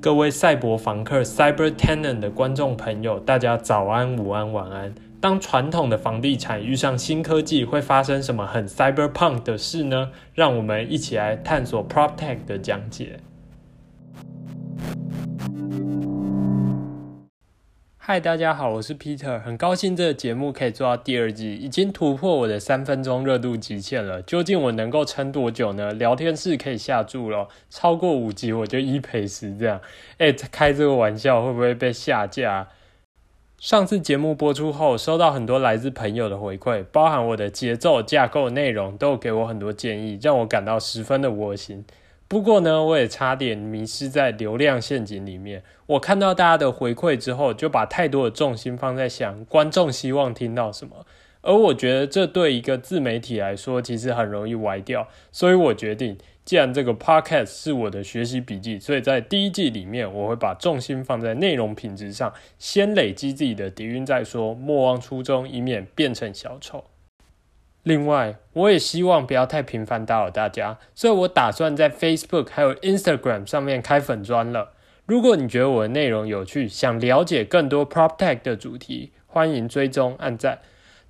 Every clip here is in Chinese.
各位赛博房客 （Cyber Tenant） 的观众朋友，大家早安、午安、晚安。当传统的房地产遇上新科技，会发生什么很 Cyberpunk 的事呢？让我们一起来探索 PropTech 的讲解。嗨，大家好，我是 Peter，很高兴这个节目可以做到第二季，已经突破我的三分钟热度极限了。究竟我能够撑多久呢？聊天室可以下注了，超过五集我就一赔十这样。哎，开这个玩笑会不会被下架？上次节目播出后，收到很多来自朋友的回馈，包含我的节奏、架构、内容，都给我很多建议，让我感到十分的窝心。不过呢，我也差点迷失在流量陷阱里面。我看到大家的回馈之后，就把太多的重心放在想观众希望听到什么，而我觉得这对一个自媒体来说，其实很容易歪掉。所以我决定，既然这个 podcast 是我的学习笔记，所以在第一季里面，我会把重心放在内容品质上，先累积自己的底蕴再说，莫忘初衷，以免变成小丑。另外，我也希望不要太频繁打扰大家，所以我打算在 Facebook 还有 Instagram 上面开粉砖了。如果你觉得我的内容有趣，想了解更多 PropTech 的主题，欢迎追踪按赞。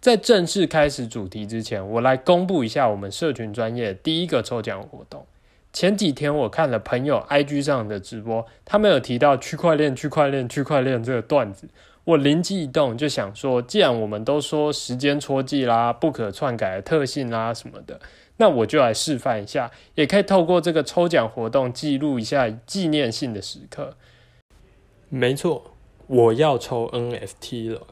在正式开始主题之前，我来公布一下我们社群专业第一个抽奖活动。前几天我看了朋友 IG 上的直播，他们有提到区块链、区块链、区块链这个段子。我灵机一动，就想说，既然我们都说时间戳记啦、不可篡改的特性啦什么的，那我就来示范一下，也可以透过这个抽奖活动记录一下纪念性的时刻。没错，我要抽 NFT 了。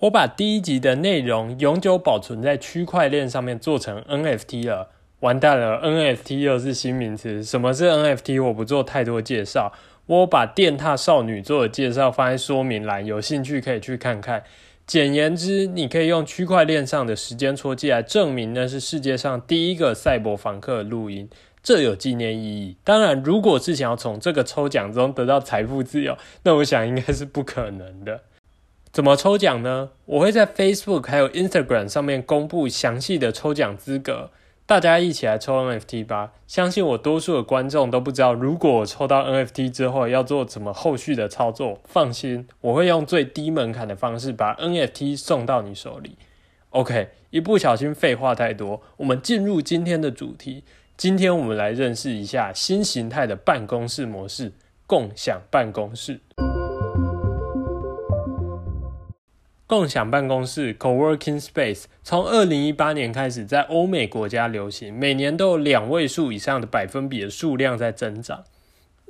我把第一集的内容永久保存在区块链上面，做成 NFT 了。完蛋了，NFT 又是新名词。什么是 NFT？我不做太多介绍。我把电踏少女做的介绍放在说明栏，有兴趣可以去看看。简言之，你可以用区块链上的时间戳记来证明那是世界上第一个赛博房客录音，这有纪念意义。当然，如果是想要从这个抽奖中得到财富自由，那我想应该是不可能的。怎么抽奖呢？我会在 Facebook 还有 Instagram 上面公布详细的抽奖资格。大家一起来抽 NFT 吧！相信我，多数的观众都不知道，如果我抽到 NFT 之后要做怎么后续的操作。放心，我会用最低门槛的方式把 NFT 送到你手里。OK，一不小心废话太多，我们进入今天的主题。今天我们来认识一下新形态的办公室模式——共享办公室。共享办公室 （co-working space） 从二零一八年开始在欧美国家流行，每年都有两位数以上的百分比的数量在增长。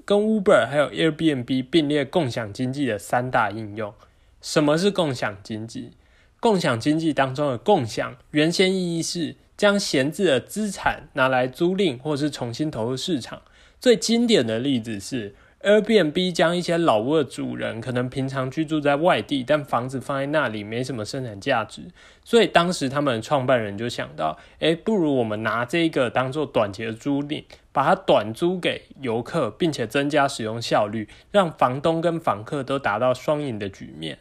跟 Uber 还有 Airbnb 并列共享经济的三大应用。什么是共享经济？共享经济当中的共享，原先意义是将闲置的资产拿来租赁或是重新投入市场。最经典的例子是。Airbnb 将一些老屋的主人可能平常居住在外地，但房子放在那里没什么生产价值，所以当时他们创办人就想到，哎，不如我们拿这个当做短期的租赁，把它短租给游客，并且增加使用效率，让房东跟房客都达到双赢的局面。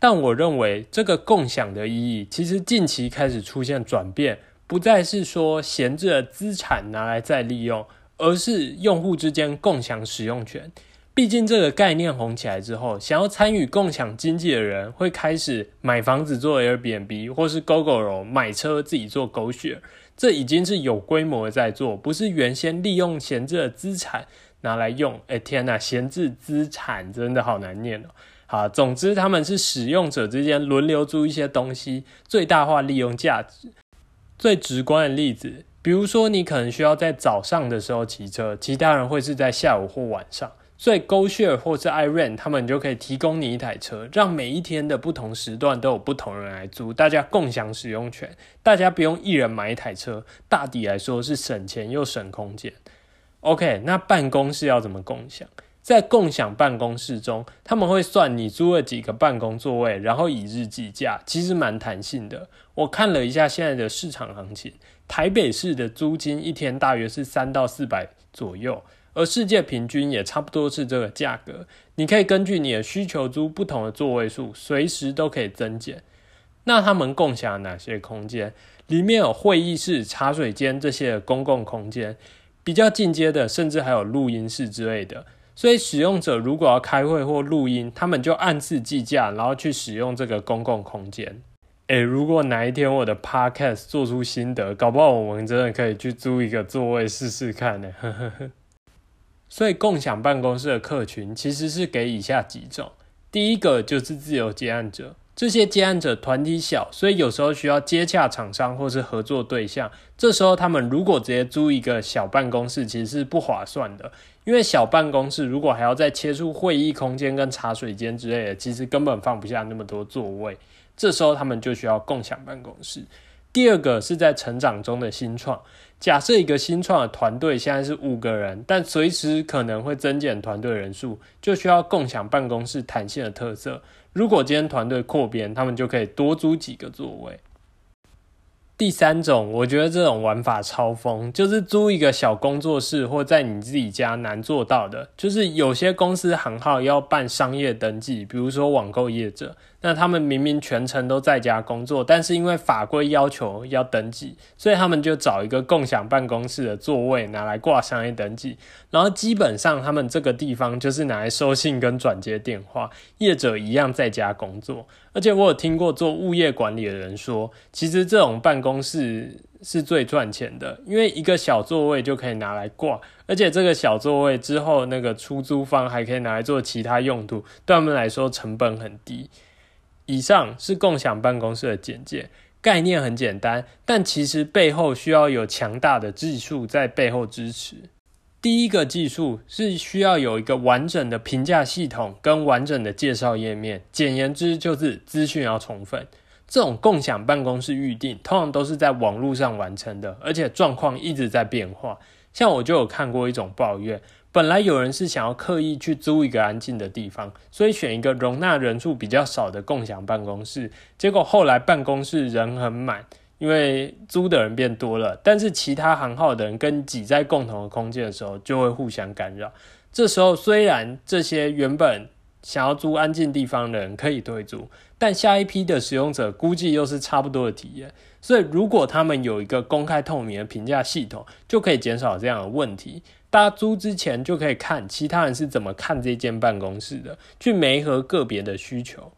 但我认为这个共享的意义，其实近期开始出现转变，不再是说闲置的资产拿来再利用。而是用户之间共享使用权。毕竟这个概念红起来之后，想要参与共享经济的人会开始买房子做 Airbnb，或是 GoGo 买车自己做狗血。这已经是有规模的在做，不是原先利用闲置的资产拿来用。哎天呐，闲置资产真的好难念哦。好，总之他们是使用者之间轮流租一些东西，最大化利用价值。最直观的例子。比如说，你可能需要在早上的时候骑车，其他人会是在下午或晚上。所以，GoShare 或是 iRent 他们就可以提供你一台车，让每一天的不同时段都有不同人来租，大家共享使用权。大家不用一人买一台车，大抵来说是省钱又省空间。OK，那办公室要怎么共享？在共享办公室中，他们会算你租了几个办公座位，然后以日计价，其实蛮弹性的。我看了一下现在的市场行情。台北市的租金一天大约是三到四百左右，而世界平均也差不多是这个价格。你可以根据你的需求租不同的座位数，随时都可以增减。那他们共享哪些空间？里面有会议室、茶水间这些公共空间，比较进阶的，甚至还有录音室之类的。所以使用者如果要开会或录音，他们就按次计价，然后去使用这个公共空间。诶，如果哪一天我的 podcast 做出心得，搞不好我们真的可以去租一个座位试试看呢。所以共享办公室的客群其实是给以下几种：第一个就是自由接案者，这些接案者团体小，所以有时候需要接洽厂商或是合作对象，这时候他们如果直接租一个小办公室，其实是不划算的，因为小办公室如果还要再切出会议空间跟茶水间之类的，其实根本放不下那么多座位。这时候他们就需要共享办公室。第二个是在成长中的新创，假设一个新创的团队现在是五个人，但随时可能会增减团队人数，就需要共享办公室弹性的特色。如果今天团队扩编，他们就可以多租几个座位。第三种，我觉得这种玩法超疯，就是租一个小工作室，或在你自己家难做到的，就是有些公司行号要办商业登记，比如说网购业者。那他们明明全程都在家工作，但是因为法规要求要登记，所以他们就找一个共享办公室的座位拿来挂商业登记，然后基本上他们这个地方就是拿来收信跟转接电话，业者一样在家工作。而且我有听过做物业管理的人说，其实这种办公室是最赚钱的，因为一个小座位就可以拿来挂，而且这个小座位之后那个出租方还可以拿来做其他用途，对他们来说成本很低。以上是共享办公室的简介，概念很简单，但其实背后需要有强大的技术在背后支持。第一个技术是需要有一个完整的评价系统跟完整的介绍页面，简言之就是资讯要充分。这种共享办公室预定通常都是在网络上完成的，而且状况一直在变化。像我就有看过一种抱怨。本来有人是想要刻意去租一个安静的地方，所以选一个容纳人数比较少的共享办公室。结果后来办公室人很满，因为租的人变多了，但是其他行号的人跟挤在共同的空间的时候，就会互相干扰。这时候虽然这些原本想要租安静地方的人可以退租，但下一批的使用者估计又是差不多的体验。所以如果他们有一个公开透明的评价系统，就可以减少这样的问题。大家租之前就可以看其他人是怎么看这间办公室的，去媒合个别的需求。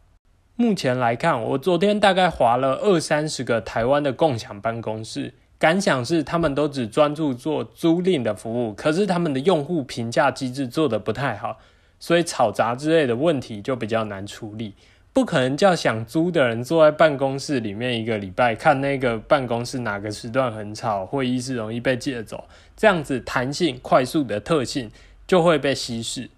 目前来看，我昨天大概划了二三十个台湾的共享办公室，感想是他们都只专注做租赁的服务，可是他们的用户评价机制做得不太好，所以吵杂之类的问题就比较难处理。不可能叫想租的人坐在办公室里面一个礼拜，看那个办公室哪个时段很吵，会议室容易被借走，这样子弹性快速的特性就会被稀释。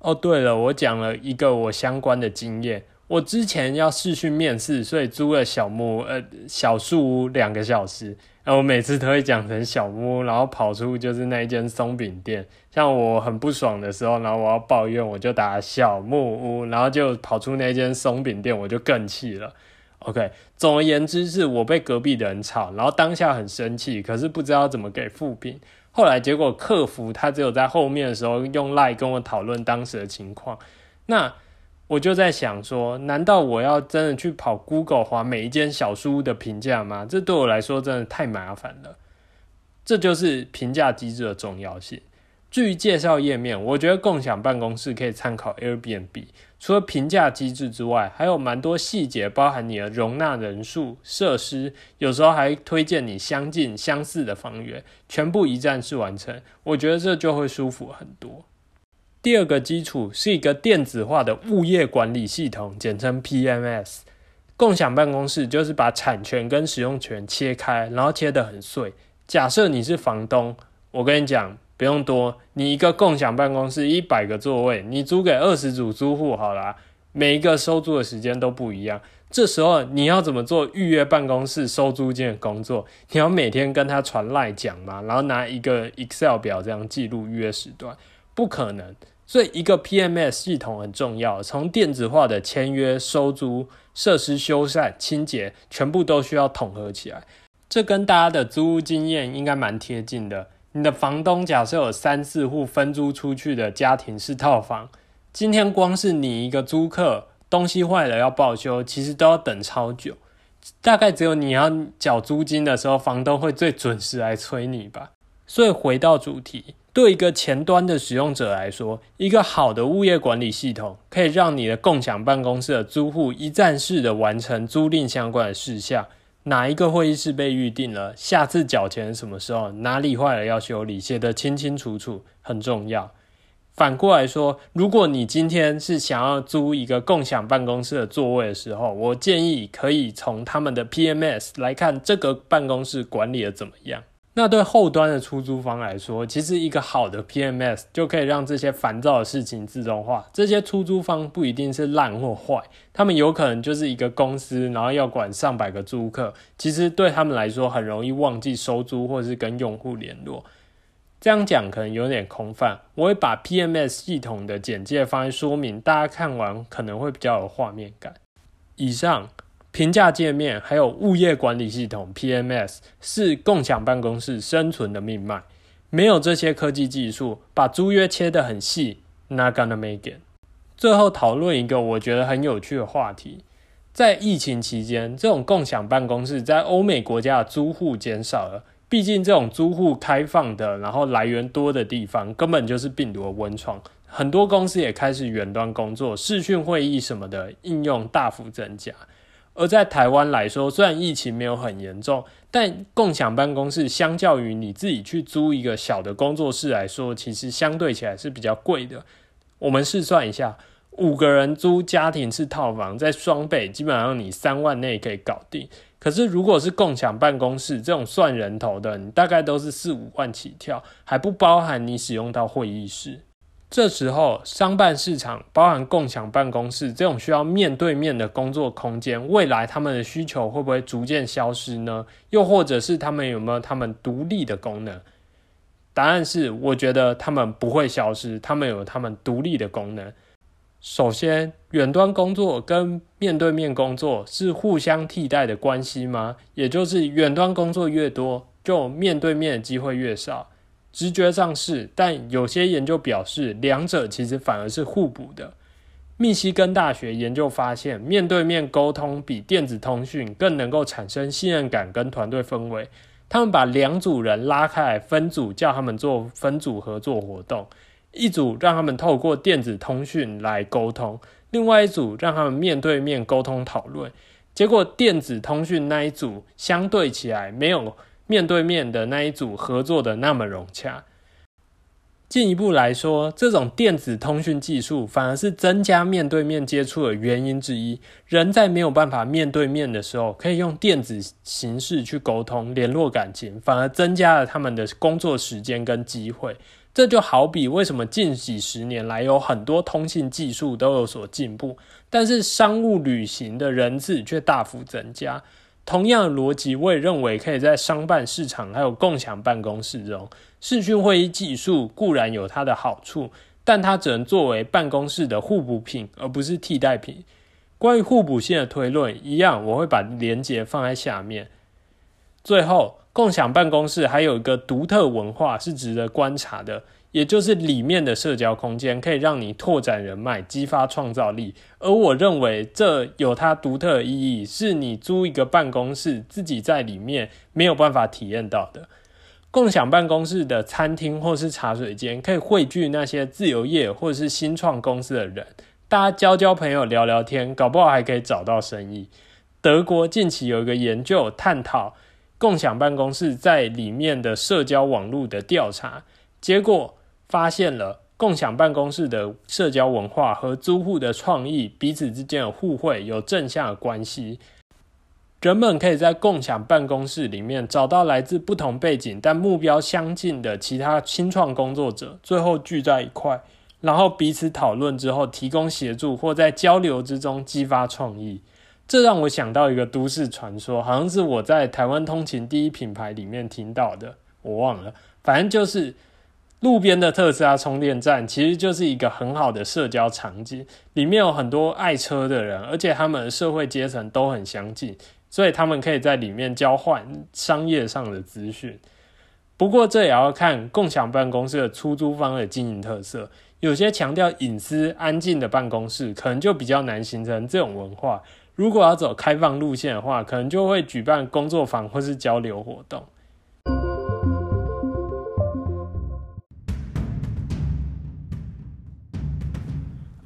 哦，对了，我讲了一个我相关的经验，我之前要试训面试，所以租了小木呃小树屋两个小时。然后我每次都会讲成小木屋，然后跑出就是那一间松饼店。像我很不爽的时候，然后我要抱怨，我就打小木屋，然后就跑出那间松饼店，我就更气了。OK，总而言之是我被隔壁的人吵，然后当下很生气，可是不知道怎么给负评。后来结果客服他只有在后面的时候用赖跟我讨论当时的情况。那我就在想说，难道我要真的去跑 Google 划每一间小书屋的评价吗？这对我来说真的太麻烦了。这就是评价机制的重要性。至于介绍页面，我觉得共享办公室可以参考 Airbnb。除了评价机制之外，还有蛮多细节，包含你的容纳人数、设施，有时候还推荐你相近、相似的房源，全部一站式完成。我觉得这就会舒服很多。第二个基础是一个电子化的物业管理系统，简称 PMS。共享办公室就是把产权跟使用权切开，然后切得很碎。假设你是房东，我跟你讲，不用多，你一个共享办公室一百个座位，你租给二十组租户好了，每一个收租的时间都不一样。这时候你要怎么做预约办公室收租金的工作？你要每天跟他传赖讲吗？然后拿一个 Excel 表这样记录预约时段？不可能。所以，一个 PMS 系统很重要，从电子化的签约、收租、设施修缮、清洁，全部都需要统合起来。这跟大家的租屋经验应该蛮贴近的。你的房东假设有三四户分租出去的家庭式套房，今天光是你一个租客，东西坏了要报修，其实都要等超久。大概只有你要缴租金的时候，房东会最准时来催你吧。所以回到主题，对一个前端的使用者来说，一个好的物业管理系统可以让你的共享办公室的租户一站式的完成租赁相关的事项。哪一个会议室被预定了？下次缴钱什么时候？哪里坏了要修理？写得清清楚楚，很重要。反过来说，如果你今天是想要租一个共享办公室的座位的时候，我建议可以从他们的 PMS 来看这个办公室管理的怎么样。那对后端的出租方来说，其实一个好的 PMS 就可以让这些烦躁的事情自动化。这些出租方不一定是烂或坏，他们有可能就是一个公司，然后要管上百个租客。其实对他们来说，很容易忘记收租或是跟用户联络。这样讲可能有点空泛，我会把 PMS 系统的简介放在说明，大家看完可能会比较有画面感。以上。评价界面还有物业管理系统 PMS 是共享办公室生存的命脉。没有这些科技技术，把租约切得很细，Not gonna make it。最后讨论一个我觉得很有趣的话题：在疫情期间，这种共享办公室在欧美国家的租户减少了。毕竟这种租户开放的，然后来源多的地方，根本就是病毒的温床。很多公司也开始远端工作，视讯会议什么的应用大幅增加。而在台湾来说，虽然疫情没有很严重，但共享办公室相较于你自己去租一个小的工作室来说，其实相对起来是比较贵的。我们试算一下，五个人租家庭式套房，在双倍，基本上你三万内可以搞定。可是如果是共享办公室这种算人头的，你大概都是四五万起跳，还不包含你使用到会议室。这时候，商办市场包含共享办公室这种需要面对面的工作空间，未来他们的需求会不会逐渐消失呢？又或者是他们有没有他们独立的功能？答案是，我觉得他们不会消失，他们有他们独立的功能。首先，远端工作跟面对面工作是互相替代的关系吗？也就是远端工作越多，就面对面的机会越少。直觉上是，但有些研究表示，两者其实反而是互补的。密西根大学研究发现，面对面沟通比电子通讯更能够产生信任感跟团队氛围。他们把两组人拉开来分组，叫他们做分组合作活动。一组让他们透过电子通讯来沟通，另外一组让他们面对面沟通讨论。结果，电子通讯那一组相对起来没有。面对面的那一组合作的那么融洽，进一步来说，这种电子通讯技术反而是增加面对面接触的原因之一。人在没有办法面对面的时候，可以用电子形式去沟通、联络感情，反而增加了他们的工作时间跟机会。这就好比为什么近几十年来有很多通信技术都有所进步，但是商务旅行的人次却大幅增加。同样的逻辑，我也认为可以在商办市场还有共享办公室中，视讯会议技术固然有它的好处，但它只能作为办公室的互补品，而不是替代品。关于互补性的推论，一样我会把连接放在下面。最后，共享办公室还有一个独特文化是值得观察的。也就是里面的社交空间可以让你拓展人脉、激发创造力，而我认为这有它独特意义，是你租一个办公室自己在里面没有办法体验到的。共享办公室的餐厅或是茶水间可以汇聚那些自由业或是新创公司的人，大家交交朋友、聊聊天，搞不好还可以找到生意。德国近期有一个研究探讨共享办公室在里面的社交网络的调查结果。发现了共享办公室的社交文化和租户的创意彼此之间的互惠有正向的关系。人们可以在共享办公室里面找到来自不同背景但目标相近的其他新创工作者，最后聚在一块，然后彼此讨论之后提供协助，或在交流之中激发创意。这让我想到一个都市传说，好像是我在台湾通勤第一品牌里面听到的，我忘了，反正就是。路边的特斯拉充电站其实就是一个很好的社交场景，里面有很多爱车的人，而且他们社会阶层都很相近，所以他们可以在里面交换商业上的资讯。不过这也要看共享办公室的出租方的经营特色，有些强调隐私、安静的办公室，可能就比较难形成这种文化。如果要走开放路线的话，可能就会举办工作坊或是交流活动。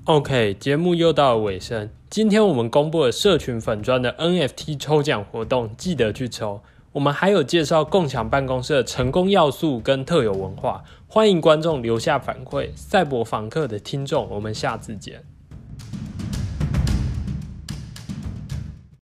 OK，节目又到了尾声。今天我们公布了社群粉砖的 NFT 抽奖活动，记得去抽。我们还有介绍共享办公室的成功要素跟特有文化，欢迎观众留下反馈。赛博访客的听众，我们下次见。